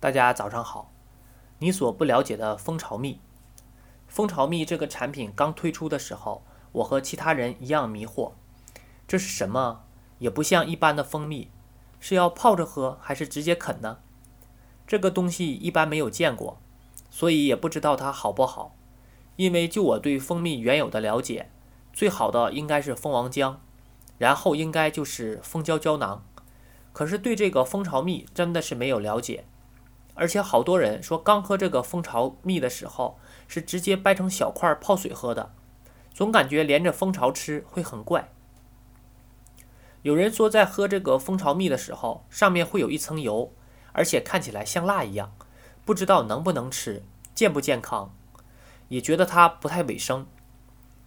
大家早上好。你所不了解的蜂巢蜜，蜂巢蜜这个产品刚推出的时候，我和其他人一样迷惑，这是什么？也不像一般的蜂蜜，是要泡着喝还是直接啃呢？这个东西一般没有见过，所以也不知道它好不好。因为就我对蜂蜜原有的了解，最好的应该是蜂王浆，然后应该就是蜂胶胶囊。可是对这个蜂巢蜜真的是没有了解。而且好多人说，刚喝这个蜂巢蜜的时候是直接掰成小块泡水喝的，总感觉连着蜂巢吃会很怪。有人说，在喝这个蜂巢蜜的时候，上面会有一层油，而且看起来像蜡一样，不知道能不能吃，健不健康，也觉得它不太卫生。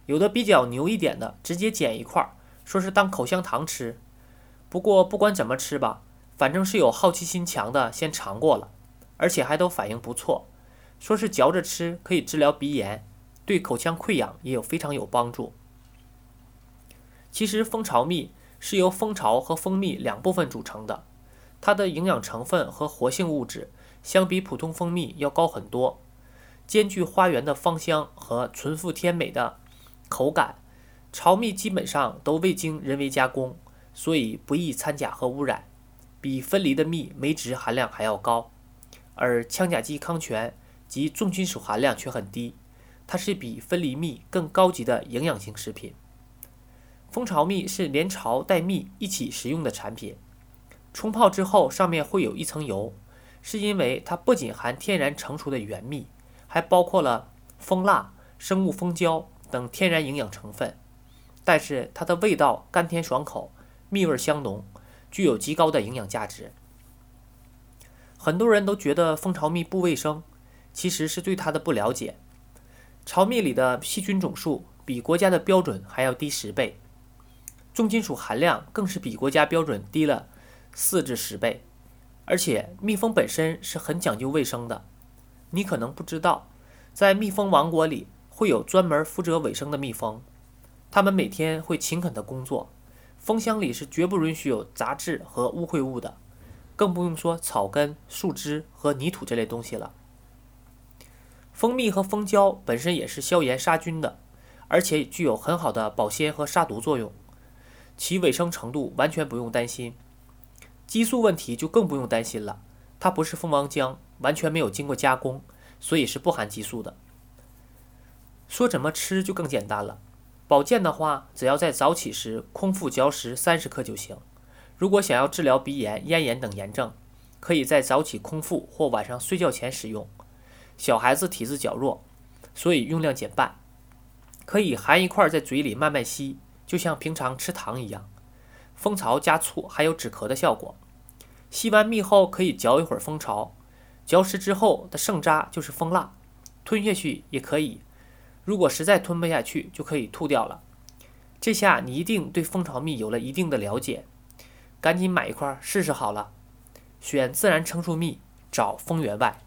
有的比较牛一点的，直接剪一块儿，说是当口香糖吃。不过不管怎么吃吧，反正是有好奇心强的先尝过了。而且还都反应不错，说是嚼着吃可以治疗鼻炎，对口腔溃疡也有非常有帮助。其实蜂巢蜜是由蜂巢和蜂蜜两部分组成的，它的营养成分和活性物质相比普通蜂蜜要高很多，兼具花园的芳香和纯富天美的口感。巢蜜基本上都未经人为加工，所以不易掺假和污染，比分离的蜜酶值含量还要高。而羟甲基康醛及重金属含量却很低，它是比分离蜜更高级的营养型食品。蜂巢蜜是连巢带蜜一起食用的产品，冲泡之后上面会有一层油，是因为它不仅含天然成熟的原蜜，还包括了蜂蜡、生物蜂胶等天然营养成分。但是它的味道甘甜爽口，蜜味香浓，具有极高的营养价值。很多人都觉得蜂巢蜜不卫生，其实是对它的不了解。巢蜜里的细菌总数比国家的标准还要低十倍，重金属含量更是比国家标准低了四至十倍。而且蜜蜂本身是很讲究卫生的，你可能不知道，在蜜蜂王国里会有专门负责卫生的蜜蜂，它们每天会勤恳的工作，蜂箱里是绝不允许有杂质和污秽物的。更不用说草根、树枝和泥土这类东西了。蜂蜜和蜂胶本身也是消炎杀菌的，而且具有很好的保鲜和杀毒作用，其卫生程度完全不用担心。激素问题就更不用担心了，它不是蜂王浆，完全没有经过加工，所以是不含激素的。说怎么吃就更简单了，保健的话，只要在早起时空腹嚼食三十克就行。如果想要治疗鼻炎、咽炎等炎症，可以在早起空腹或晚上睡觉前使用。小孩子体质较弱，所以用量减半。可以含一块在嘴里慢慢吸，就像平常吃糖一样。蜂巢加醋还有止咳的效果。吸完蜜后可以嚼一会儿蜂巢，嚼食之后的剩渣就是蜂蜡，吞下去也可以。如果实在吞不下去，就可以吐掉了。这下你一定对蜂巢蜜有了一定的了解。赶紧买一块试试好了，选自然成熟蜜，找蜂源外。